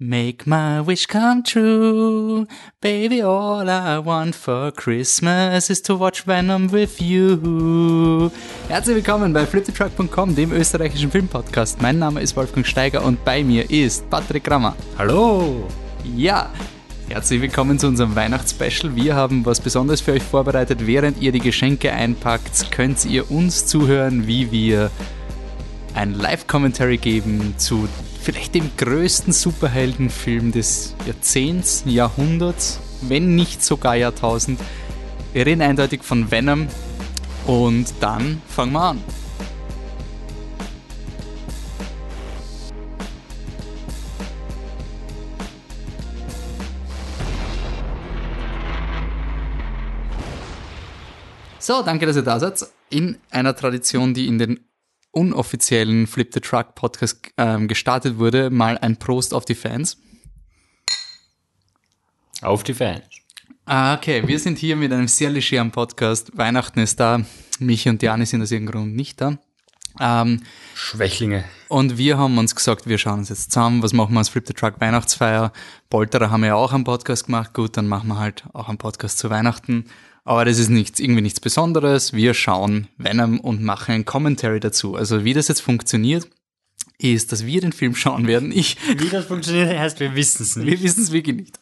Make my wish come true. Baby, all I want for Christmas is to watch Venom with you. Herzlich willkommen bei fliptetruck.com, dem österreichischen Filmpodcast. Mein Name ist Wolfgang Steiger und bei mir ist Patrick Rammer. Hallo! Ja, herzlich willkommen zu unserem Weihnachtsspecial. Wir haben was Besonderes für euch vorbereitet. Während ihr die Geschenke einpackt, könnt ihr uns zuhören, wie wir ein Live-Commentary geben zu vielleicht dem größten Superheldenfilm des Jahrzehnts, Jahrhunderts, wenn nicht sogar Jahrtausend. Wir reden eindeutig von Venom und dann fangen wir an. So, danke, dass ihr da seid. In einer Tradition, die in den unoffiziellen Flip the Truck Podcast ähm, gestartet wurde, mal ein Prost auf die Fans. Auf die Fans. Ah, okay, wir sind hier mit einem sehr legeren Podcast. Weihnachten ist da. Michi und Jani sind aus irgendeinem Grund nicht da. Ähm, Schwächlinge. und wir haben uns gesagt, wir schauen uns jetzt zusammen, was machen wir als Flip the Truck Weihnachtsfeier. Polterer haben ja auch einen Podcast gemacht. Gut, dann machen wir halt auch einen Podcast zu Weihnachten. Aber das ist nichts, irgendwie nichts Besonderes. Wir schauen Venom und machen ein Commentary dazu. Also wie das jetzt funktioniert, ist, dass wir den Film schauen werden. Ich, Wie das funktioniert, heißt, wir wissen es nicht. wir wissen es wirklich nicht.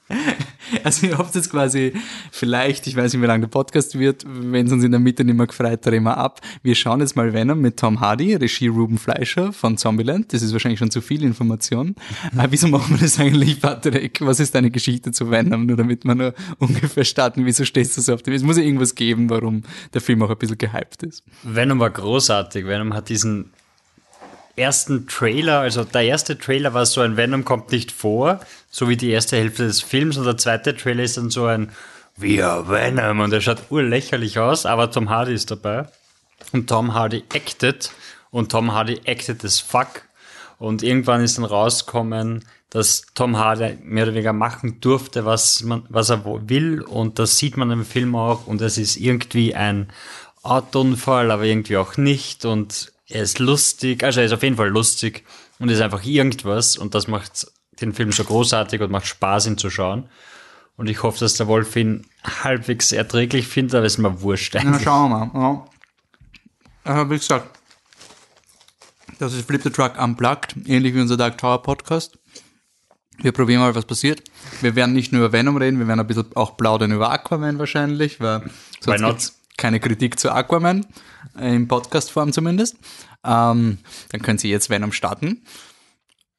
Also ihr habt jetzt quasi vielleicht, ich weiß nicht, wie lange der Podcast wird, wenn es uns in der Mitte nicht mehr gefreut, drehen wir ab. Wir schauen jetzt mal Venom mit Tom Hardy, Regie Ruben Fleischer von Zombieland. Das ist wahrscheinlich schon zu viel Information. Aber wieso machen wir das eigentlich, Patrick? Was ist deine Geschichte zu Venom? Nur damit wir nur ungefähr starten. Wieso stehst du so auf dem? Es muss ja irgendwas geben, warum der Film auch ein bisschen gehypt ist. Venom war großartig. Venom hat diesen ersten Trailer, also der erste Trailer war so ein Venom kommt nicht vor, so wie die erste Hälfte des Films und der zweite Trailer ist dann so ein Wir Venom und er schaut urlächerlich aus, aber Tom Hardy ist dabei. Und Tom Hardy acted und Tom Hardy acted as fuck. Und irgendwann ist dann rausgekommen, dass Tom Hardy mehr oder weniger machen durfte, was, man, was er will und das sieht man im Film auch und es ist irgendwie ein Autounfall, aber irgendwie auch nicht und er ist lustig, also er ist auf jeden Fall lustig und ist einfach irgendwas und das macht den Film so großartig und macht Spaß, ihn zu schauen. Und ich hoffe, dass der Wolf ihn halbwegs erträglich findet, aber ist mir wurscht Na, eigentlich. schauen wir mal. Ja. Äh, wie gesagt, das ist Flip the Truck Unplugged, ähnlich wie unser Dark Tower Podcast. Wir probieren mal, was passiert. Wir werden nicht nur über Venom reden, wir werden ein bisschen auch plaudern über Aquaman wahrscheinlich, weil sonst keine Kritik zu Aquaman, äh, in Podcast-Form zumindest. Ähm, dann können Sie jetzt Venom starten,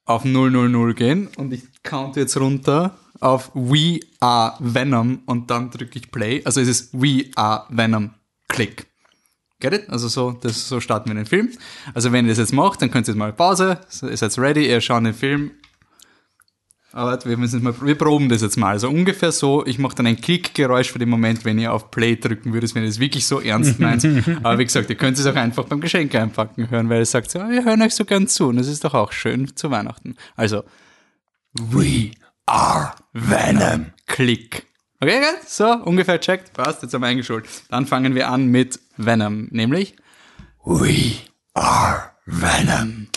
auf 000 gehen und ich count jetzt runter auf We Are Venom und dann drücke ich Play. Also es ist We Are Venom, Klick. Get it? Also so, das, so starten wir den Film. Also wenn ihr das jetzt macht, dann könnt ihr jetzt mal Pause, ihr seid ready, ihr schaut den Film. Aber wir müssen mal, wir proben das jetzt mal. Also ungefähr so, ich mache dann ein Klickgeräusch für den Moment, wenn ihr auf Play drücken würdet, wenn ihr das wirklich so ernst meint. Aber wie gesagt, ihr könnt es auch einfach beim Geschenk einpacken hören, weil ihr sagt, so, wir hören euch so gern zu und das ist doch auch schön zu Weihnachten. Also, We are Venom. Klick. Okay? So, ungefähr checkt. Passt, jetzt haben wir eingeschult. Dann fangen wir an mit Venom, nämlich We are Venom.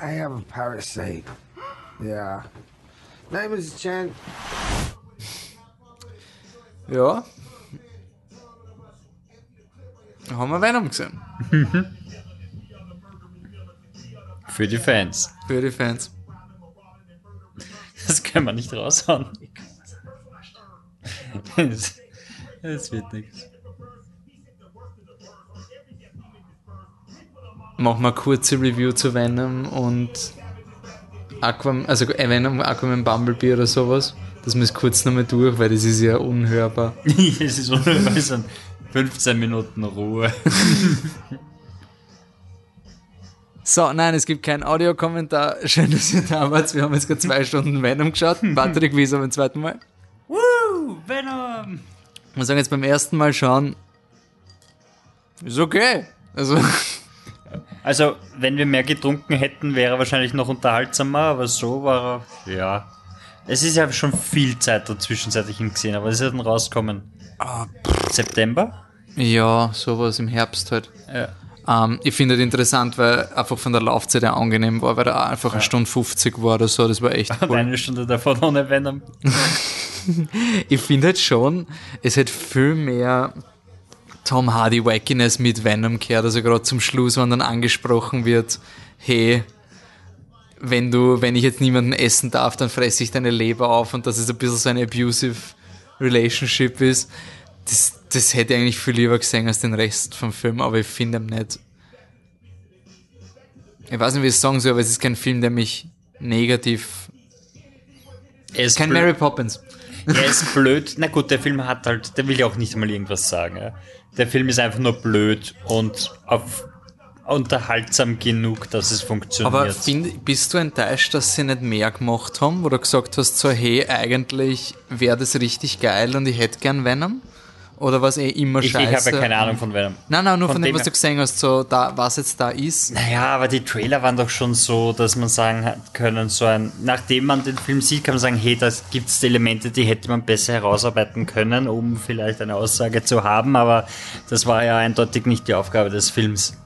I have a parasite. Yeah. Name is Chen. Ja. Da haben wir Venom gesehen. Für die Fans. Für die Fans. Das können wir nicht raushauen. Es es wird nichts. Machen wir eine kurze Review zu Venom und Aquaman, also äh, Venom, Aquaman Bumblebee oder sowas. Das müssen wir kurz nochmal durch, weil das ist ja unhörbar. es ist unweise 15 Minuten Ruhe. So, nein, es gibt keinen Audiokommentar. Schön, dass ihr da wart. Wir haben jetzt gerade zwei Stunden Venom geschaut. Patrick, wie ist er beim zweiten Mal? Woo, Venom! Ich muss sagen, jetzt beim ersten Mal schauen, ist okay. Also, Also, wenn wir mehr getrunken hätten, wäre er wahrscheinlich noch unterhaltsamer, aber so war er, ja. Es ist ja schon viel Zeit dazwischen, seit ich ihn gesehen habe. Was ist er denn rausgekommen? September? ja, sowas im Herbst halt. Ja. Ähm, ich finde es interessant, weil einfach von der Laufzeit her angenehm war, weil er einfach eine Stunde 50 war oder so. Das war echt Und cool. eine Stunde davon ohne Venom. Ich finde halt schon, es hat viel mehr Tom Hardy Wackiness mit Venom gehört. Also gerade zum Schluss, wenn dann angesprochen wird, hey, wenn du, wenn ich jetzt niemanden essen darf, dann fresse ich deine Leber auf und dass es ein bisschen so eine abusive Relationship ist. Das, das hätte ich eigentlich viel lieber gesehen als den Rest vom Film, aber ich finde ihn nicht. Ich weiß nicht, wie ich es sagen soll, aber es ist kein Film, der mich negativ. Ist Kein. Mary Poppins. Er ist blöd. Na gut, der Film hat halt, der will ja auch nicht mal irgendwas sagen. Ja. Der Film ist einfach nur blöd und auf unterhaltsam genug, dass es funktioniert. Aber find, bist du enttäuscht, dass sie nicht mehr gemacht haben, wo du gesagt hast, so hey, eigentlich wäre das richtig geil und ich hätte gern Venom? Oder was eh immer ich, ich scheiße? habe ja keine Ahnung von Venom. Nein, nein, nur von, Von dem, dem was du gesehen hast, so da, was jetzt da ist. Naja, aber die Trailer waren doch schon so, dass man sagen hat können, so ein, nachdem man den Film sieht, kann man sagen, hey, da gibt es Elemente, die hätte man besser herausarbeiten können, um vielleicht eine Aussage zu haben, aber das war ja eindeutig nicht die Aufgabe des Films.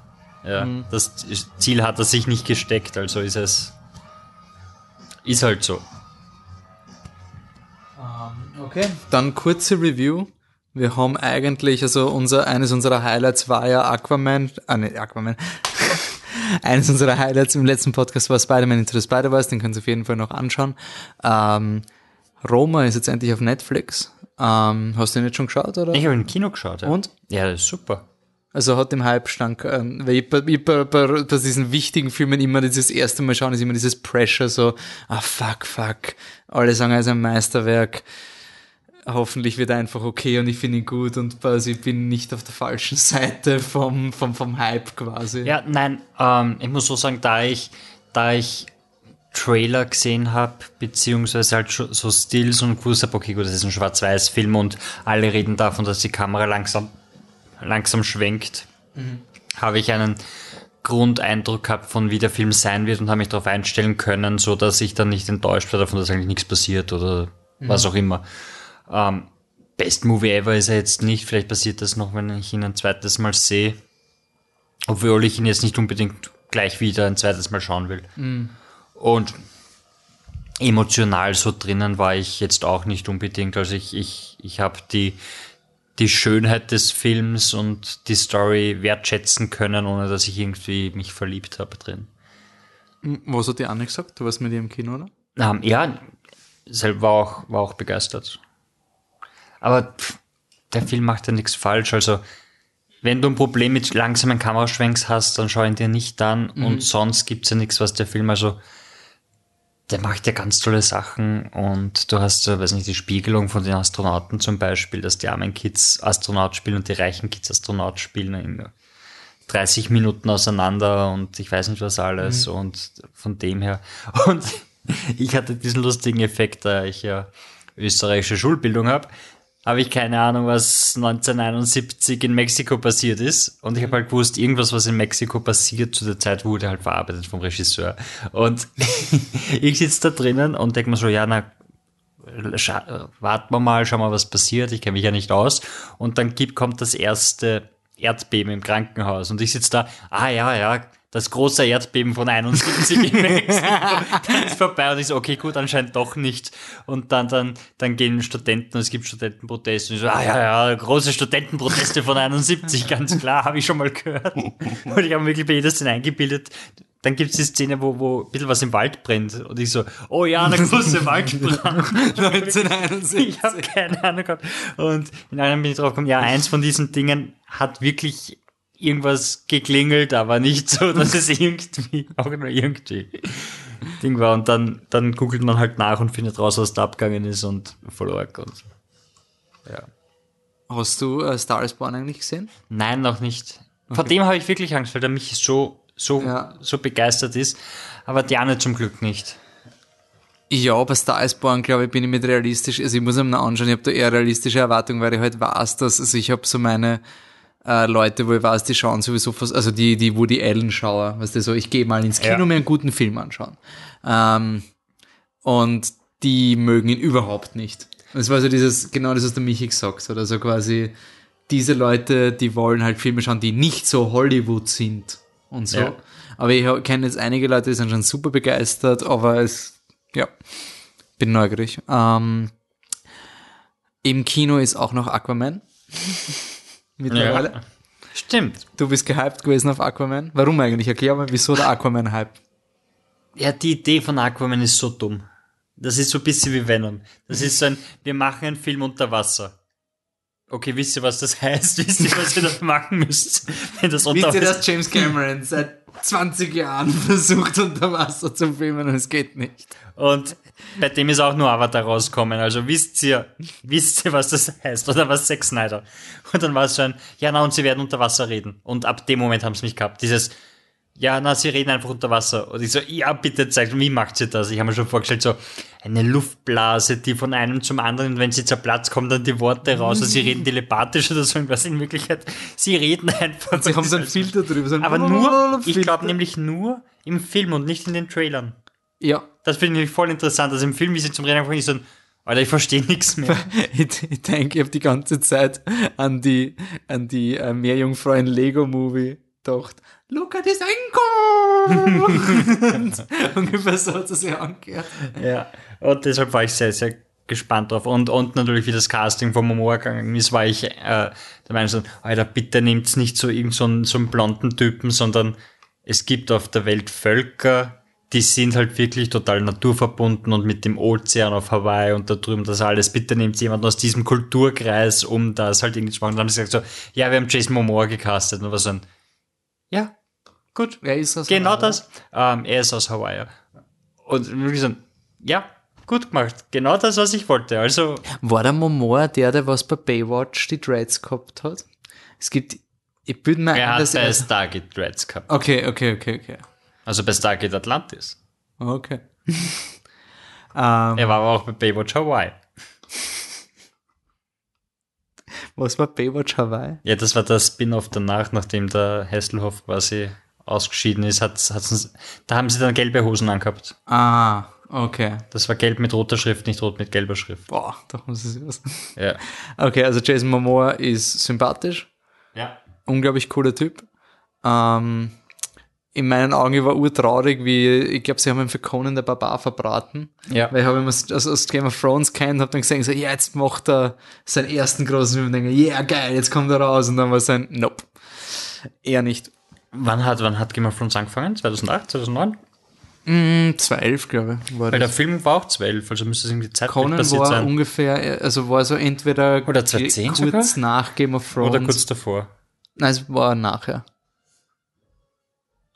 Ja, Das Ziel hat er sich nicht gesteckt, also ist es. Ist halt so. Okay. Dann kurze Review. Wir haben eigentlich, also unser, eines unserer Highlights war ja Aquaman, ah ne, Aquaman. eines unserer Highlights im letzten Podcast war Spider-Man Into the Spider-Verse, den könnt ihr auf jeden Fall noch anschauen. Ähm, Roma ist jetzt endlich auf Netflix. Ähm, hast du ihn jetzt schon geschaut, oder? Ich habe im Kino geschaut. Ja. Und? Ja, das ist super. Also hat dem Hype stank, ähm, weil ich, bei, ich bei, bei, bei diesen wichtigen Filmen immer dieses erste Mal schauen, ist immer dieses Pressure, so, ah fuck, fuck, alle sagen, er ist ein Meisterwerk, hoffentlich wird er einfach okay und ich finde ihn gut und quasi ich bin nicht auf der falschen Seite vom, vom, vom Hype quasi. Ja, nein, ähm, ich muss so sagen, da ich, da ich Trailer gesehen habe, beziehungsweise halt so Stills und gewusst habe, okay, gut, das ist ein Schwarz-Weiß-Film und alle reden davon, dass die Kamera langsam, langsam schwenkt, habe ich einen Grundeindruck gehabt von wie der Film sein wird und habe mich darauf einstellen können, so dass ich dann nicht enttäuscht war davon, dass eigentlich nichts passiert oder was auch immer. Ähm, Best Movie Ever ist er jetzt nicht, vielleicht passiert das noch, wenn ich ihn ein zweites Mal sehe. Obwohl ich ihn jetzt nicht unbedingt gleich wieder ein zweites Mal schauen will. Und emotional so drinnen war ich jetzt auch nicht unbedingt. Also ich, ich, ich habe die, die Schönheit des Films und die Story wertschätzen können, ohne dass ich irgendwie mich verliebt habe drin. Was hat die Anne gesagt? Du warst mit ihr im Kino, oder? Ähm, ja, selber war auch, war auch begeistert. Aber pff, der Film macht ja nichts falsch. Also, wenn du ein Problem mit langsamen Kameraschwenks hast, dann schau ihn dir nicht an. Und sonst gibt's ja nichts, was der Film, also, der macht ja ganz tolle Sachen. Und du hast, weiß nicht, die Spiegelung von den Astronauten zum Beispiel, dass die armen Kids Astronaut spielen und die reichen Kids Astronaut spielen in 30 Minuten auseinander und ich weiß nicht was alles und von dem her. Und ich hatte diesen lustigen Effekt, da ich ja österreichische Schulbildung habe, habe ich keine Ahnung, was 1971 in Mexiko passiert ist. Und ich habe halt gewusst, irgendwas, was in Mexiko passiert, zu der Zeit wurde halt verarbeitet vom Regisseur. Und ich sitze da drinnen und denke mir so, ja, na, warten wir mal, schauen wir, was passiert. Ich kenne mich ja nicht aus. Und dann gibt, kommt das erste Erdbeben im Krankenhaus. Und ich sitze da, ah ja, ja, das große Erdbeben von 71 in Mexiko dann ist vorbei. Und ich so, okay, gut, anscheinend doch nicht. Und dann, dann, dann gehen Studenten, und es gibt Studentenproteste. Und ich so, ah ja, ja, große Studentenproteste von 71, ganz klar, habe ich schon mal gehört. Und ich habe wirklich bei jeder Szene eingebildet, dann gibt es die Szene, wo, wo ein bisschen was im Wald brennt. Und ich so, oh ja, eine große Waldbrand. 1971. Ich habe keine Ahnung gehabt. Und in einem bin ich drauf gekommen, ja, eins von diesen Dingen hat wirklich irgendwas geklingelt, aber nicht so, dass es irgendwie, auch nur irgendwie Ding war. Und dann, dann googelt man halt nach und findet raus, was da abgegangen ist und voll arg und ja. Hast du äh, Star is Born eigentlich gesehen? Nein, noch nicht. Vor dem habe ich wirklich Angst, weil der mich so, so, Ja. so begeistert ist. Aber Diane zum Glück nicht. Ja, bei Star is Born, glaube ich, bin ich mit realistisch, also ich muss ihm noch anschauen, ich habe da eher realistische Erwartungen, weil ich halt weiß, dass, also ich habe so meine äh, Leute, wo ich weiß, die schauen sowieso fast, also die, die Woody Allen Schauer, weißt du, so, ich gehe mal ins Kino Ja. mir einen guten Film anschauen. Ähm, und die mögen ihn überhaupt nicht. Das war so dieses, genau das, was der Michi gesagt hat, also quasi diese Leute, die wollen halt Filme schauen, die nicht so Hollywood sind und so. Ja. Aber ich kenne jetzt einige Leute, die sind schon super begeistert, aber es, ja, bin neugierig. Ähm, Im Kino ist auch noch Aquaman. Mittlerweile. Ja. Stimmt. Du bist gehypt gewesen auf Aquaman. Warum eigentlich? Erklär mal, wieso der Aquaman-Hype. Ja, die Idee von Aquaman ist so dumm. Das ist so ein bisschen wie Venom. Das ist so ein, wir machen einen Film unter Wasser. Okay, wisst ihr, was das heißt? Wisst ihr, was ihr da machen müsst? Wenn das Wisst ihr, dass James Cameron seit 20 Jahren versucht, unter Wasser zu filmen und es geht nicht? Und bei dem ist auch nur Avatar rauskommen. Also wisst ihr, wisst ihr, was das heißt? Oder was Zack Snyder? Und dann war es ein, ja, na, und sie werden unter Wasser reden. Und ab dem Moment haben sie mich gehabt. Dieses, ja, na, sie reden einfach unter Wasser. Und ich so, ja, bitte zeigt, wie macht sie das? Ich habe mir schon vorgestellt, so eine Luftblase, die von einem zum anderen, und wenn sie zerplatzt, kommen dann die Worte raus und sie reden telepathisch oder so irgendwas. In Wirklichkeit, sie reden einfach. Sie haben so einen Filter drüber. So einen aber nur, ich glaube nämlich nur im Film und nicht in den Trailern. Ja, Das finde ich voll interessant. Also im Film, wie sie zum Reden anfangen, ist so ein, Alter, ich verstehe nichts mehr. ich, ich denke, ich habe die ganze Zeit an die, an die äh, Meerjungfrau in Lego-Movie gedacht. Look at his ankle! Ungefähr so hat es sich angehört. ja. Und deshalb war ich sehr, sehr gespannt drauf. Und, und natürlich, wie das Casting von Momoa gegangen ist, war ich äh, der Meinung, so, Alter, bitte nehmt's nicht so irgend so einen, so einen blonden Typen, sondern es gibt auf der Welt Völker, die sind halt wirklich total naturverbunden und mit dem Ozean auf Hawaii und da drüben das alles. Bitte nehmt jemanden aus diesem Kulturkreis, um das halt irgendwie zu machen. Und dann haben sie gesagt so, ja, wir haben Jason Momoa gecastet. Und war so ein, ja, gut. Wer ist das? Genau das. Ähm, er ist aus Hawaii. Und wirklich so, ja, gut gemacht. Genau das, was ich wollte. Also, War der Momoa der, der was bei Baywatch die Dreads gehabt hat? Es gibt, ich bilde mir er ein, hat dass bei er... Stargate Dreads gehabt. Okay, okay, okay, okay. Also bei Stargate Atlantis. Okay. Er war aber auch bei Baywatch Hawaii. Was war Baywatch Hawaii? Ja, das war der Spin-off danach, nachdem der Hasselhoff quasi ausgeschieden ist. Hat, hat's, da haben sie dann gelbe Hosen angehabt. Ah, okay. Das war gelb mit roter Schrift, nicht rot mit gelber Schrift. Boah, da muss ich was. Ja. Okay, also Jason Momoa ist sympathisch, Ja. unglaublich cooler Typ. Ähm, in meinen Augen war urtraurig, wie, ich glaube, sie haben ihn für Conan der Barbar verbraten. Ja. Weil ich habe ihn aus, aus, aus Game of Thrones kennt, habe dann gesehen, so, ja, jetzt macht er seinen ersten großen Film und denke, yeah, geil, jetzt kommt er raus. Und dann war sein, nope. Eher nicht. Wann hat, wann hat Game of Thrones angefangen? 2008, 2009? Hm, 2011, glaube ich, Weil der das. Film war auch 12, also müsste es irgendwie zeitlich Conan passiert war sein. ungefähr, also war so entweder Oder 2010 kurz sogar? nach Game of Thrones. Oder kurz davor. Nein, es war nachher.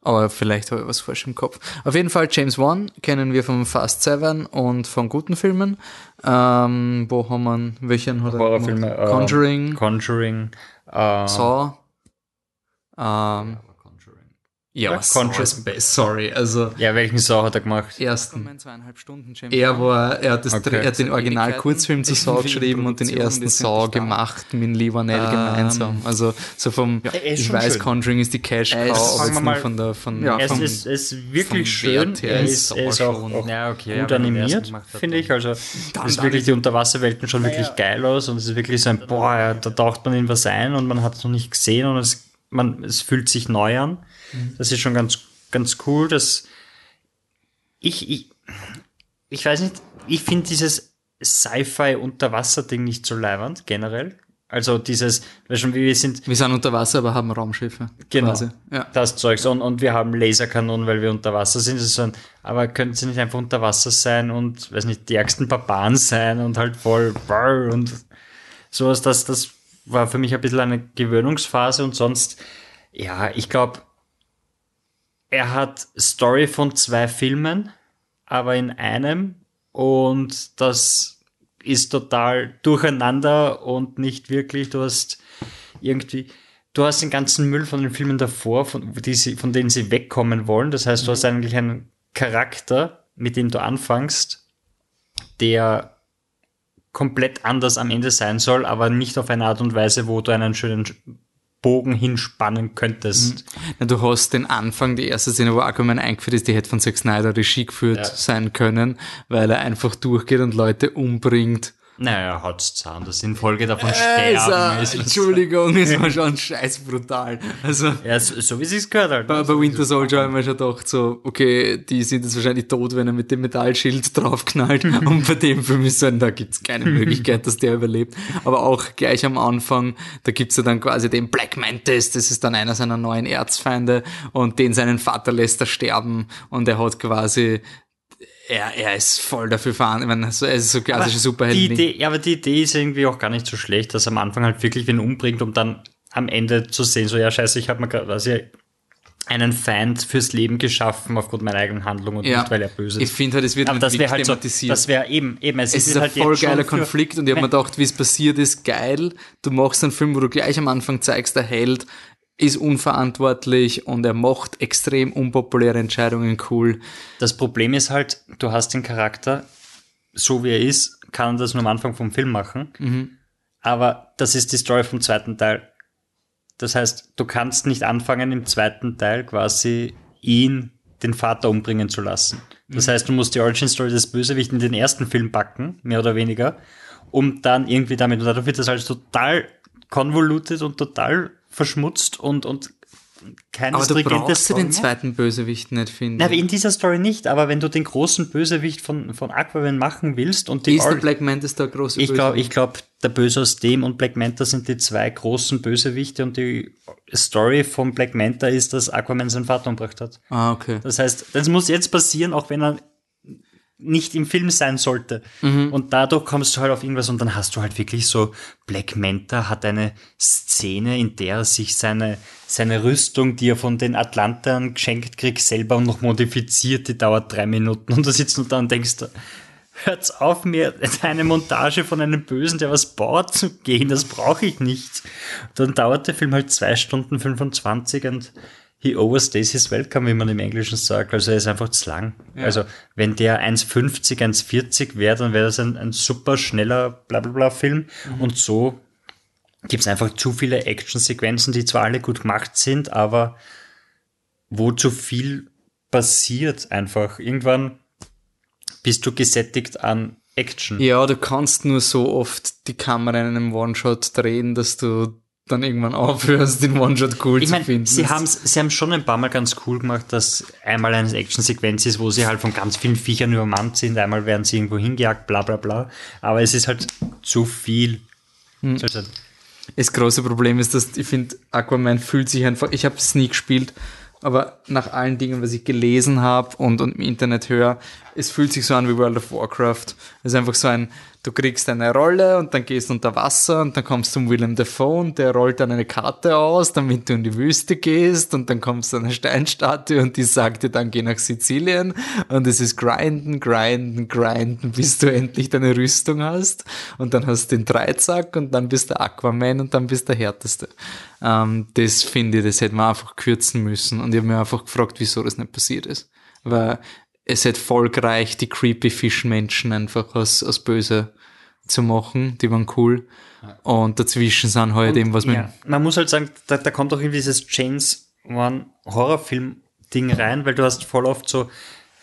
Aber vielleicht habe ich was falsch im Kopf. Auf jeden Fall James Wan kennen wir von Fast Seven und von guten Filmen. Ähm, wo haben wir, welchen hat er gemacht? äh, Conjuring, Conjuring. Äh, Saw. Ähm, ja, Ja, Saw ist best, sorry. Also, Ja, welchen Sau hat er gemacht? ersten. Er war, er hat, das, Okay. er hat den Original-Kurzfilm zu Saw geschrieben und den ersten Saw gemacht mit Lee Vanell Ähm, gemeinsam. Also so vom, ist ich weiß, schön. Conjuring ist die Cash ist- Cow, sagen aber jetzt nur mal- von der, von, Ja, Es vom, ist, es ist wirklich vom schön. Er ist ist, Saw er ist auch, schon- auch Ja, okay, gut ja, er animiert, finde dann- ich. Also, es ist wirklich, die Unterwasserwelten schon wirklich geil aus und es ist wirklich so ein, boah, ja, da taucht man in was ein und man hat es noch nicht gesehen und es, man, es fühlt sich neu an. Das ist schon ganz, ganz cool. Das, ich, ich, ich weiß nicht, ich finde dieses Sci-Fi-Unterwasser-Ding nicht so leiwand, generell. Also dieses, weil schon wie wir sind, wir sind unter Wasser, aber haben Raumschiffe. Genau. Ja. das Zeugs und, und wir haben Laserkanonen, weil wir unter Wasser sind. So ein, aber können sie nicht einfach unter Wasser sein und, weiß nicht, die ärgsten Barbaren sein und halt voll brr und sowas. Das, das war für mich ein bisschen eine Gewöhnungsphase und sonst, ja, ich glaube, er hat Story von zwei Filmen, aber in einem und das ist total durcheinander und nicht wirklich, du hast irgendwie du hast den ganzen Müll von den Filmen davor, von, sie, von denen sie wegkommen wollen. Das heißt, du hast eigentlich einen Charakter, mit dem du anfängst, der komplett anders am Ende sein soll, aber nicht auf eine Art und Weise, wo du einen schönen Bogen hinspannen könntest. Na, du hast den Anfang, die erste Szene, wo Aquaman eingeführt ist, die hätte von Zack Snyder Regie geführt Ja. sein können, weil er einfach durchgeht und Leute umbringt. Naja, haut's zusammen. Das in Folge davon Äh, sterben. ist er, Entschuldigung, es war schon scheiß brutal. Also, Ja, so, so wie sich's gehört halt. bei, bei Winter Soldier haben wir schon gedacht, so, okay, die sind jetzt wahrscheinlich tot, wenn er mit dem Metallschild draufknallt. und bei dem Film ist so, da gibt's keine Möglichkeit, dass der überlebt. Aber auch gleich am Anfang, da gibt's ja dann quasi den Black Mantis, das ist dann einer seiner neuen Erzfeinde und den seinen Vater lässt er sterben und er hat quasi, er, er ist voll dafür fahren. Ich meine, so, er ist so klassische Superhelden. Ja, aber die Idee ist irgendwie auch gar nicht so schlecht, dass am Anfang halt wirklich wen umbringt, um dann am Ende zu sehen, so ja scheiße, ich habe mir quasi einen Feind fürs Leben geschaffen aufgrund meiner eigenen Handlung und Ja. nicht, weil er böse Ich ist. finde halt, es wird Aber mit das wäre halt so, das wäre eben, eben, es, Es ist halt ein voll jetzt schon geiler Konflikt und ich habe mir gedacht, wie es passiert ist, geil. Du machst einen Film, wo du gleich am Anfang zeigst, der Held ist unverantwortlich und er macht extrem unpopuläre Entscheidungen cool. Das Problem ist halt, du hast den Charakter, so wie er ist, kann er das nur am Anfang vom Film machen. Mhm. Aber das ist die Story vom zweiten Teil. Das heißt, du kannst nicht anfangen, im zweiten Teil quasi ihn, den Vater, umbringen zu lassen. Das Mhm. heißt, du musst die Origin Story des Bösewichten in den ersten Film backen, mehr oder weniger, um dann irgendwie damit, und dadurch wird das alles total convoluted und total verschmutzt und, und keine Aber du brauchst Story den zweiten Bösewicht nicht finden. Na, in dieser Story nicht, aber wenn du den großen Bösewicht von, von Aquaman machen willst und die ist der Black Mantis der große ich glaube, Bösewicht? ich glaube, der Böse aus dem und Black Manta sind die zwei großen Bösewichte und die Story von Black Manta ist, dass Aquaman seinen Vater umgebracht hat. Ah, okay. Das heißt, das muss jetzt passieren, auch wenn er nicht im Film sein sollte. Und dadurch kommst du halt auf irgendwas und dann hast du halt wirklich so, Black Manta hat eine Szene, in der er sich seine, seine Rüstung, die er von den Atlantern geschenkt kriegt, selber noch modifiziert, die dauert drei Minuten und da sitzt du da und denkst, hört's auf, mir eine Montage von einem Bösen, der was baut, zu gehen, das brauche ich nicht. Dann dauert der Film halt zwei Stunden 25 und he overstays his welcome, wie man im Englischen sagt. Also er ist einfach zu lang. Also wenn der 1,50, 1,40 wäre, dann wäre das ein, ein super schneller Blablabla-Film. Und so gibt's einfach zu viele Actionsequenzen, die zwar alle gut gemacht sind, aber wo zu viel passiert einfach. Irgendwann bist du gesättigt an Action. Ja, du kannst nur so oft die Kamera in einem One-Shot drehen, dass du dann irgendwann aufhörst, den One-Shot cool Ich zu meine, finden. sie haben sie haben schon ein paar Mal ganz cool gemacht, dass einmal eine Actionsequenz ist, wo sie halt von ganz vielen Viechern übermannt sind, einmal werden sie irgendwo hingejagt, bla bla bla. Aber es ist halt zu viel. Hm. Also, Das große Problem ist, dass ich finde, Aquaman fühlt sich einfach, ich habe es nie gespielt, aber nach allen Dingen, was ich gelesen habe und, und im Internet höre, es fühlt sich so an wie World of Warcraft. Es ist einfach so ein, du kriegst eine Rolle und dann gehst du unter Wasser und dann kommst du zum Willem Dafoe und der rollt dann eine Karte aus, damit du in die Wüste gehst und dann kommst du an eine Steinstatue und die sagt dir dann, geh nach Sizilien und es ist grinden, grinden, grinden, bis du endlich deine Rüstung hast und dann hast du den Dreizack und dann bist du Aquaman und dann bist du der Härteste. Ähm, das finde ich, das hätte man einfach kürzen müssen und ich habe mir einfach gefragt, wieso das nicht passiert ist. Weil es gereicht, die creepy Fischmenschen einfach als, als böse zu machen, die waren cool. Und dazwischen sind halt eben was mit ja. Man muss halt sagen, da, da kommt auch irgendwie dieses James Wan Horrorfilm-Ding rein, weil du hast voll oft so,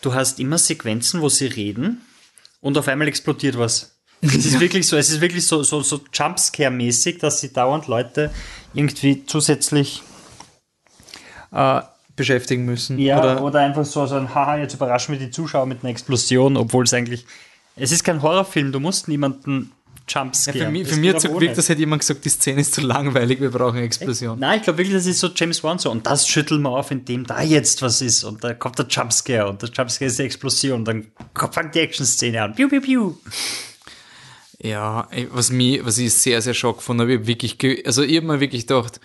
du hast immer Sequenzen, wo sie reden und auf einmal explodiert was. Es ist wirklich so, es ist wirklich so, so, so Jumpscare-mäßig, dass sie dauernd Leute irgendwie zusätzlich beschäftigen müssen. Ja, Oder, oder, einfach so, so ein Haha, jetzt überraschen wir die Zuschauer mit einer Explosion, obwohl es eigentlich. Es ist kein Horrorfilm, du musst niemanden ja, jumpscaren. für mich, Das für mich hat so gewirkt, das hätte jemand gesagt, die Szene ist zu langweilig, wir brauchen eine Explosion. Nein, ich glaube wirklich, das ist so James Wan so. Und das schütteln wir auf, indem da jetzt was ist. Und da kommt der Jumpscare. Und der Jumpscare ist die Explosion. Dann kommt- fängt die Action-Szene an. Piu, piu, piu. Ja, was mich, was ich sehr, sehr schock gefunden habe, ich wirklich, also ich habe mir wirklich gedacht,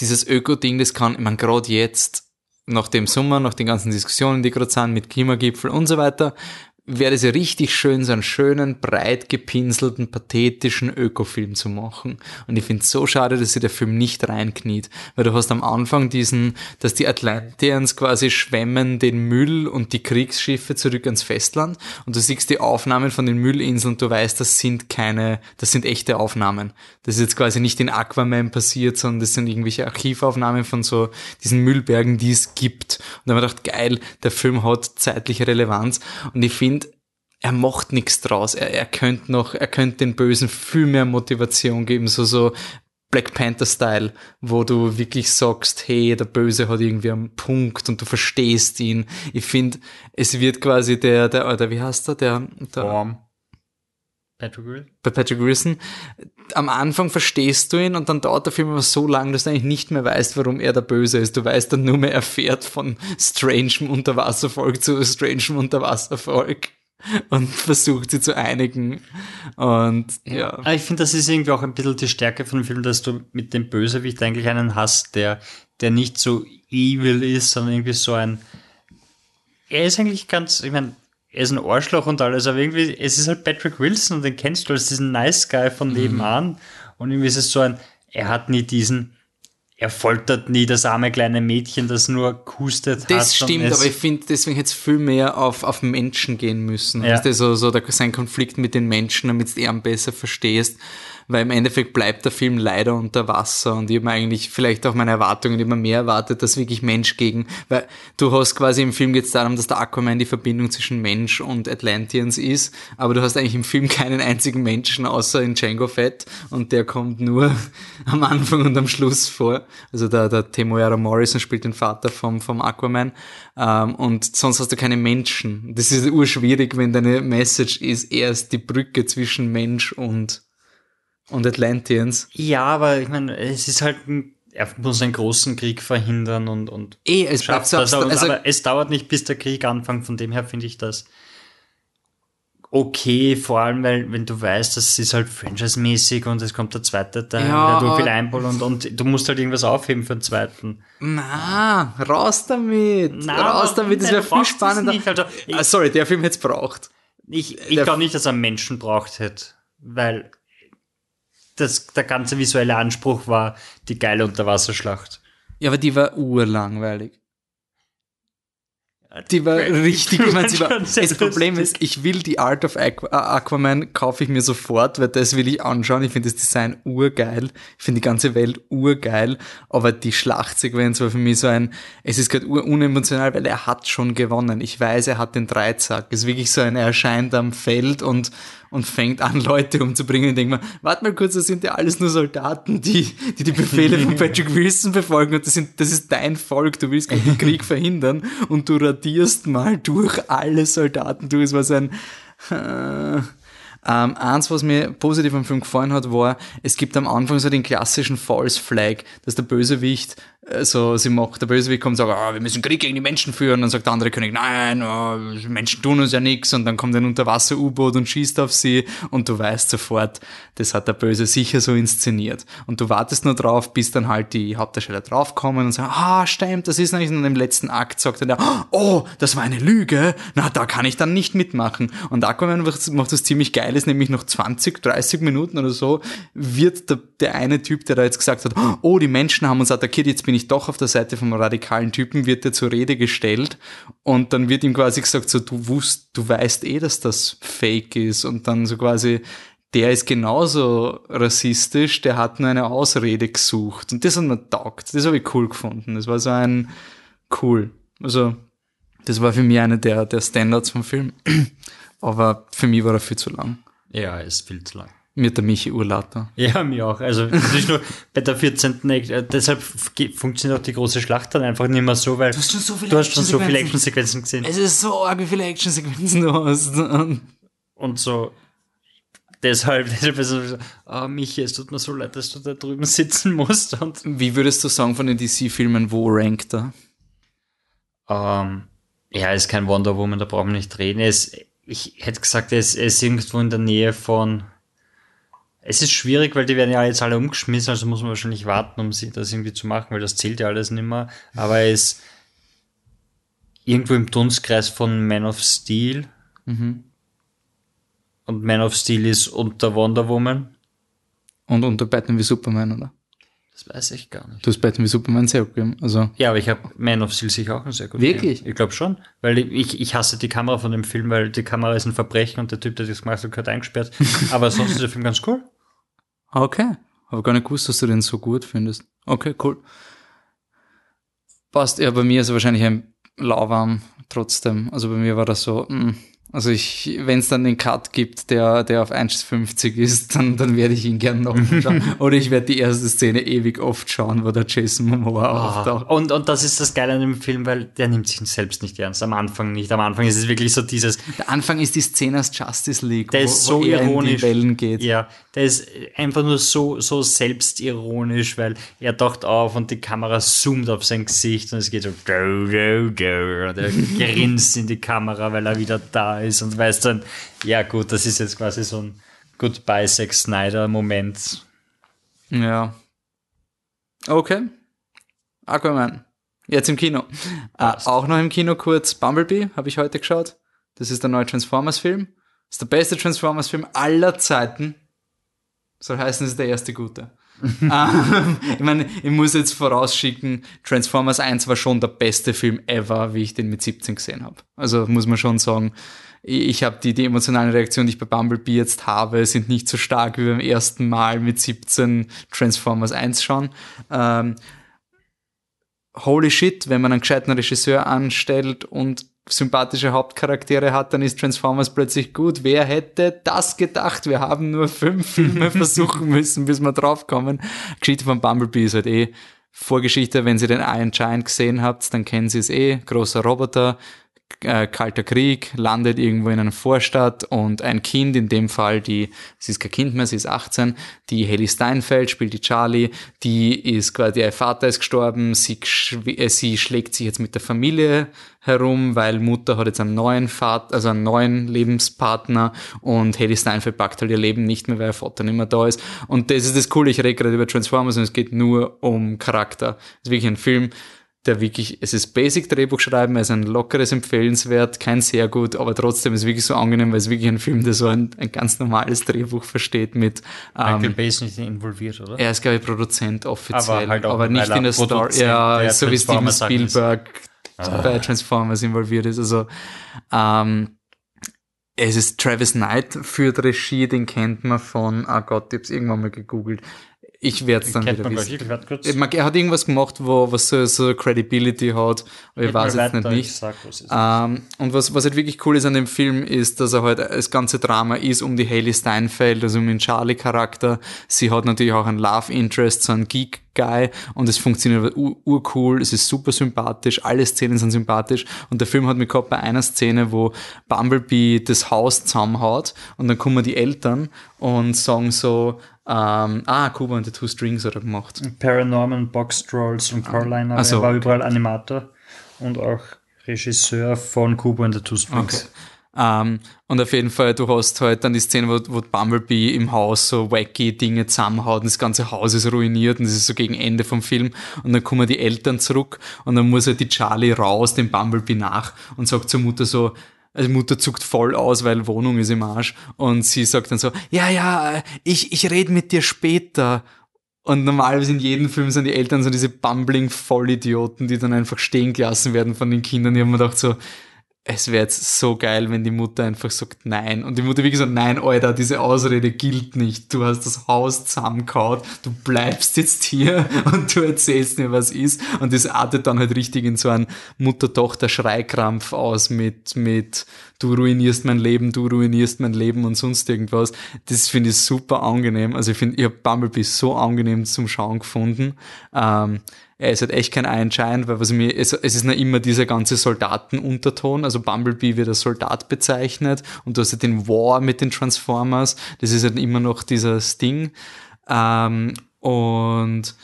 dieses Öko-Ding, das kann, ich meine, gerade jetzt, nach dem Sommer, nach den ganzen Diskussionen, die gerade sind, mit Klimagipfel und so weiter, wäre es ja richtig schön, so einen schönen, breit gepinselten, pathetischen Ökofilm zu machen. Und ich finde es so schade, dass sich der Film nicht reinkniet. Weil du hast am Anfang diesen, dass die Atlanteans quasi schwemmen den Müll und die Kriegsschiffe zurück ans Festland. Und du siehst die Aufnahmen von den Müllinseln und du weißt, das sind keine, das sind echte Aufnahmen. Das ist jetzt quasi nicht in Aquaman passiert, sondern das sind irgendwelche Archivaufnahmen von so diesen Müllbergen, die es gibt. Und da haben wir gedacht, geil, der Film hat zeitliche Relevanz. Und ich finde, er macht nichts draus. Er, er könnte noch, er könnte den Bösen viel mehr Motivation geben, so, so Black Panther-Style, wo du wirklich sagst, hey, der Böse hat irgendwie einen Punkt und du verstehst ihn. Ich finde, es wird quasi der, der, oder wie heißt der, der, der Form. Patrick Wilson? bei Patrick Wilson, am Anfang verstehst du ihn und dann dauert der Film aber so lang, dass du eigentlich nicht mehr weißt, warum er der Böse ist. Du weißt dann nur mehr, er fährt von strangem Unterwasservolk zu strangem Unterwasservolk und versucht sie zu einigen. Und ja. Aber ich finde, das ist irgendwie auch ein bisschen die Stärke von dem Film, dass du mit dem Bösewicht eigentlich einen hast, der, der nicht so evil ist, sondern irgendwie so ein. Er ist eigentlich ganz, ich meine, er ist ein Arschloch und alles, aber irgendwie, es ist halt Patrick Wilson und den kennst du als diesen Nice Guy von nebenan. Und irgendwie ist es so ein, er hat nie diesen, er foltert nie das arme kleine Mädchen, das nur kustet hat. Das und stimmt, aber ich finde, deswegen hätte es viel mehr auf, auf Menschen gehen müssen. Ja. Weißt du, so, so der, sein Konflikt mit den Menschen, damit du ihn besser verstehst. Weil im Endeffekt bleibt der Film leider unter Wasser und ich habe eigentlich vielleicht auch meine Erwartungen immer mehr erwartet, dass wirklich Mensch gegen, weil du hast quasi im Film geht es darum, dass der Aquaman die Verbindung zwischen Mensch und Atlanteans ist, aber du hast eigentlich im Film keinen einzigen Menschen außer in Django Fett und der kommt nur am Anfang und am Schluss vor. Also der, der Temuera Morrison spielt den Vater vom, vom Aquaman ähm, und sonst hast du keine Menschen. Das ist urschwierig, wenn deine Message ist, er ist die Brücke zwischen Mensch und, und Atlanteans. Ja, aber ich meine, es ist halt ein, er muss einen großen Krieg verhindern und, und Eh, es schafft das. Und, also- aber es dauert nicht, bis der Krieg anfängt. Von dem her finde ich das okay, vor allem, weil wenn du weißt, das ist halt franchise-mäßig und es kommt der zweite Teil, Ja, der du viel einbaut und, und du musst halt irgendwas aufheben für den zweiten. Na, raus damit. Na, raus damit, das wäre viel spannender. nicht, also ich- ah, sorry, der Film hätte es braucht. Ich, ich glaube nicht, dass er einen Menschen braucht hätte, weil das, der ganze visuelle Anspruch war die geile Unterwasserschlacht. Ja, aber die war urlangweilig. Die war richtig, ich meine, sie war, sehr das Problem ist, ich will die Art of Aqu äh, Aquaman kaufe ich mir sofort, weil das will ich anschauen. Ich finde das Design urgeil. Ich finde die ganze Welt urgeil. Aber die Schlachtsequenz war für mich so ein, es ist gerade unemotional, weil er hat schon gewonnen. Ich weiß, er hat den Dreizack. Es ist wirklich so ein, er erscheint am Feld und, und fängt an, Leute umzubringen. Und denkt man, warte mal kurz, das sind ja alles nur Soldaten, die, die die Befehle von Patrick Wilson befolgen. Und das sind, das ist dein Volk. Du willst den Krieg verhindern und du radierst mal durch alle Soldaten durch. Es war so ein, äh, ähm, eins, was mir positiv am Film gefallen hat, war, es gibt am Anfang so den klassischen False Flag, dass der Bösewicht, so, sie macht, der Bösewicht kommt und sagt, ah, wir müssen Krieg gegen die Menschen führen, dann sagt der andere König, nein, oh, Menschen tun uns ja nichts, und dann kommt ein Unterwasser-U-Boot und schießt auf sie, und du weißt sofort, das hat der Böse sicher so inszeniert. Und du wartest nur drauf, bis dann halt die Hauptdarsteller draufkommen und sagen, ah, stimmt, das ist nicht, und im letzten Akt sagt dann der, oh, das war eine Lüge, na, da kann ich dann nicht mitmachen. Und Aquaman macht das ziemlich geil, ist nämlich noch 20, 30 Minuten oder so, wird der, der eine Typ, der da jetzt gesagt hat, oh, die Menschen haben uns attackiert, jetzt bin ich doch auf der Seite vom radikalen Typen, wird der zur Rede gestellt und dann wird ihm quasi gesagt, so, du wusst, du weißt eh, dass das fake ist und dann so quasi, der ist genauso rassistisch, der hat nur eine Ausrede gesucht und das hat mir taugt, das habe ich cool gefunden, das war so ein, cool, also, das war für mich einer der, der Standards vom Film. Aber für mich war er viel zu lang. Ja, ist viel zu lang. Mir hat der Michi Urlater. Ja, mir auch. Also nicht nur bei der 14. Act- äh, deshalb funktioniert auch die große Schlacht dann einfach nicht mehr so, weil du hast schon so viele du hast schon so viele Actionsequenzen. Gesehen. Es ist so arg, wie viele Actionsequenzen du hast. Und so deshalb, deshalb ist es so, oh, Michi, es tut mir so leid, dass du da drüben sitzen musst. Und Wie würdest du sagen von den DC-Filmen, wo rankt er? ähm, ja, ist kein Wonder Woman, da brauchen wir nicht reden. Es, ich hätte gesagt, ist, er ist irgendwo in der Nähe von. Es ist schwierig, weil die werden ja jetzt alle umgeschmissen, also muss man wahrscheinlich warten, um sie das irgendwie zu machen, weil das zählt ja alles nicht mehr. Aber er ist irgendwo im Dunstkreis von Man of Steel, Und Man of Steel ist unter Wonder Woman. Und unter Batman wie Superman, oder? Das weiß ich gar nicht. Du hast Batman wie Superman sehr gut gegeben. Also, Ja, aber ich habe Man of Steel sicher auch ein sehr gut Wirklich? gegeben. Ich glaube schon. Weil ich, ich hasse die Kamera von dem Film, weil die Kamera ist ein Verbrechen und der Typ, der das gemacht hat, gehört eingesperrt. aber sonst ist der Film ganz cool. Okay. Habe gar nicht gewusst, dass du den so gut findest. Okay, cool. Passt. Ja, bei mir ist er wahrscheinlich ein lauwarm trotzdem. Also bei mir war das so, mh. Also ich, wenn es dann den Cut gibt, der, der auf 1,50 ist, dann, dann werde ich ihn gern noch mal schauen. Oder ich werde die erste Szene ewig oft schauen, wo der Jason Momoa auftaucht. Und, und das ist das Geile an dem Film, weil der nimmt sich selbst nicht ernst. Am Anfang nicht. Am Anfang ist es wirklich so dieses, Der Anfang ist die Szene aus Justice League, der wo, ist so wo er ironisch. in die Wellen geht. Ja, der ist einfach nur so, so selbstironisch, weil er taucht auf und die Kamera zoomt auf sein Gesicht und es geht so und er grinst in die Kamera, weil er wieder da ist und weiß dann, ja gut, das ist jetzt quasi so ein Goodbye Zack Snyder Moment. Ja. Okay. Aquaman. Jetzt im Kino. Äh, auch noch im Kino kurz Bumblebee, habe ich heute geschaut. Das ist der neue Transformers-Film. Ist der beste Transformers-Film aller Zeiten. Soll heißen, es ist der erste gute. ähm, ich meine, ich muss jetzt vorausschicken, Transformers 1 war schon der beste Film ever, wie ich den mit 17 gesehen habe. Also muss man schon sagen, ich habe die, die emotionalen Reaktionen, die ich bei Bumblebee jetzt habe, sind nicht so stark wie beim ersten Mal mit 17 Transformers 1 schauen. Ähm, holy shit, wenn man einen gescheiten Regisseur anstellt und sympathische Hauptcharaktere hat, dann ist Transformers plötzlich gut. Wer hätte das gedacht? Wir haben nur fünf Filme versuchen müssen, bis wir draufkommen. Geschichte von Bumblebee ist halt eh Vorgeschichte. Wenn Sie den Iron Giant gesehen habt, dann kennen Sie es eh. Großer Roboter, äh, kalter Krieg, landet irgendwo in einer Vorstadt und ein Kind, in dem Fall die, sie ist kein Kind mehr, sie ist 18, die Haley Steinfeld spielt die Charlie, die ist quasi, ihr Vater ist gestorben, sie, äh, sie schlägt sich jetzt mit der Familie herum, weil Mutter hat jetzt einen neuen Vater, also einen neuen Lebenspartner und Haley Steinfeld packt halt ihr Leben nicht mehr, weil ihr Vater nicht mehr da ist. Und das ist das Coole, ich rede gerade über Transformers und es geht nur um Charakter. Es ist wirklich ein Film, der wirklich, es ist Basic Drehbuch schreiben, es ist ein lockeres Empfehlenswert, kein sehr gut, aber trotzdem ist es wirklich so angenehm, weil es wirklich ein Film, der so ein, ein ganz normales Drehbuch versteht mit, Michael ähm, Bay ist nicht involviert, oder? er ist glaube ich Produzent offiziell, Aber aber, halt auch, nicht in er der Story, ja, der so wie Steven. Spielberg bei Transformers involviert ist, also, ähm, es ist Travis Knight führt Regie, den kennt man von, ah Gott, ich hab's irgendwann mal gegoogelt. Ich werde es dann wieder man wissen. Ich. Ich mag- Er hat irgendwas gemacht, wo was so, so Credibility hat, aber ich Red weiß jetzt nicht nicht. Ich sag, was. Ähm, und was, was halt wirklich cool ist an dem Film, ist, dass er halt das ganze Drama ist um die Haley Steinfeld, also um den Charlie-Charakter. Sie hat natürlich auch einen Love Interest, so einen Geek-Guy und es funktioniert ur- urcool, es ist super sympathisch, alle Szenen sind sympathisch und der Film hat mich gehabt bei einer Szene, wo Bumblebee das Haus zusammenhaut und dann kommen die Eltern und sagen so, ähm, ah, Kuba und the Two Strings hat er gemacht. Paranorman, Box Trolls und Carolina. Ach so, er war okay. überall Animator und auch Regisseur von Kubo and the Two Strings. Ähm, und auf jeden Fall, du hast halt dann die Szene, wo, wo Bumblebee im Haus so wacky Dinge zusammenhaut und das ganze Haus ist ruiniert und das ist so gegen Ende vom Film und dann kommen die Eltern zurück und dann muss halt die Charlie raus, dem Bumblebee nach und sagt zur Mutter so, also Mutter zuckt voll aus, weil Wohnung ist im Arsch und sie sagt dann so, ja, ja, ich, ich rede mit dir später und normalerweise in jedem Film sind die Eltern so diese bumbling Vollidioten, die dann einfach stehen gelassen werden von den Kindern. Ich habe mir gedacht so, es wäre jetzt so geil, wenn die Mutter einfach sagt nein. Und die Mutter wirklich so, nein, Alter, diese Ausrede gilt nicht. Du hast das Haus zusammengehauen, du bleibst jetzt hier und du erzählst mir, was ist. Und das artet dann halt richtig in so einen Mutter-Tochter-Schreikrampf aus mit, mit, du ruinierst mein Leben, du ruinierst mein Leben und sonst irgendwas. Das finde ich super angenehm. Also ich finde, ich habe Bumblebee so angenehm zum Schauen gefunden. Ähm, er ist halt echt kein Einschein, weil was mir, es, es ist noch immer dieser ganze Soldatenunterton, also Bumblebee wird als Soldat bezeichnet und du hast halt den War mit den Transformers, das ist halt immer noch dieses Ding. Ähm, und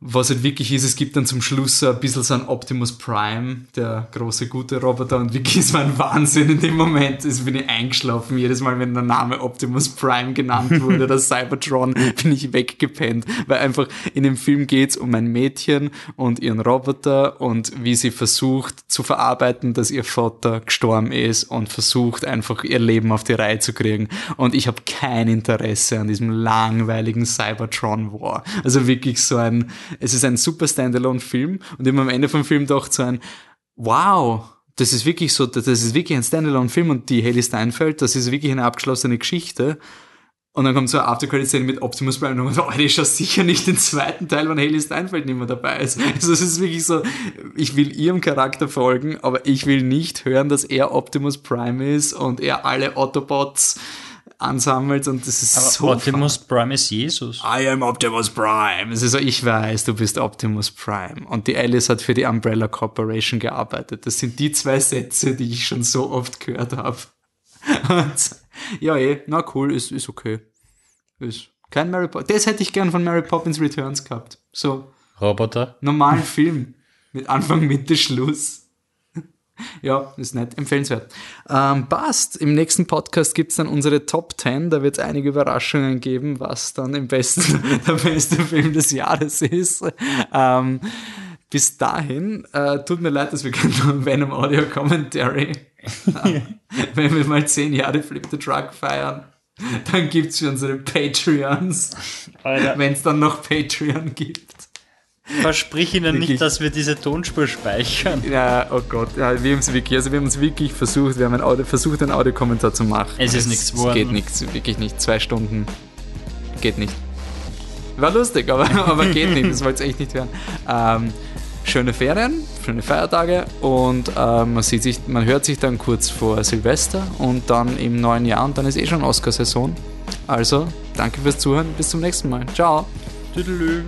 was halt wirklich ist, es gibt dann zum Schluss so ein bisschen so ein Optimus Prime, der große, gute Roboter und wirklich ist mein Wahnsinn in dem Moment. Also bin ich eingeschlafen. Jedes Mal, wenn der Name Optimus Prime genannt wurde oder Cybertron, bin ich weggepennt. Weil einfach in dem Film geht's um ein Mädchen und ihren Roboter und wie sie versucht zu verarbeiten, dass ihr Vater gestorben ist und versucht einfach ihr Leben auf die Reihe zu kriegen. Und ich habe kein Interesse an diesem langweiligen Cybertron War. Also wirklich so ein es ist ein super Standalone-Film und ich habe am Ende vom Film gedacht so ein, wow, das ist wirklich so, das ist wirklich ein Standalone-Film und die Haley Steinfeld, das ist wirklich eine abgeschlossene Geschichte. Und dann kommt so eine Aftercredit-Szene mit Optimus Prime und oh, ich schaue sicher nicht den zweiten Teil, wenn Haley Steinfeld nicht mehr dabei ist. Also es ist wirklich so, ich will ihrem Charakter folgen, aber ich will nicht hören, dass er Optimus Prime ist und er alle Autobots ansammelt und das ist Aber so. Optimus Prime ist Jesus. I am Optimus Prime. Es ist so, ich weiß, du bist Optimus Prime. Und die Alice hat für die Umbrella Corporation gearbeitet. Das sind die zwei Sätze, die ich schon so oft gehört habe. Und ja, eh, na cool, ist, ist okay. Ist kein Mary Poppins. Das hätte ich gern von Mary Poppins Returns gehabt. So, Roboter. normalen Film. Mit Anfang, Mitte, Schluss. Ja, ist nett, empfehlenswert. Ähm, passt. Im nächsten Podcast gibt's dann unsere Top 10. Da wird es einige Überraschungen geben, was dann im besten, der beste Film des Jahres ist. Ähm, bis dahin, äh, tut mir leid, dass wir kein Venom Audio Commentary, äh, wenn wir mal 10 Jahre Flip the Truck feiern, dann gibt's für unsere Patreons, wenn es dann noch Patreon gibt. Versprich Ihnen Wirklich. nicht, dass wir diese Tonspur speichern. Ja, oh Gott, ja, wir haben es wirklich, also wir haben wirklich versucht, wir haben ein Audio, versucht, einen Audiokommentar zu machen. Es ist nichts Es geworden. geht nichts, wirklich nicht. Zwei Stunden geht nicht. War lustig, aber, aber geht nicht, das wollt ihr echt nicht hören. Ähm, schöne Ferien, schöne Feiertage und ähm, man, sieht sich, man hört sich dann kurz vor Silvester und dann im neuen Jahr und dann ist eh schon Oscar-Saison. Also, danke fürs Zuhören, bis zum nächsten Mal. Ciao. Tüdelü.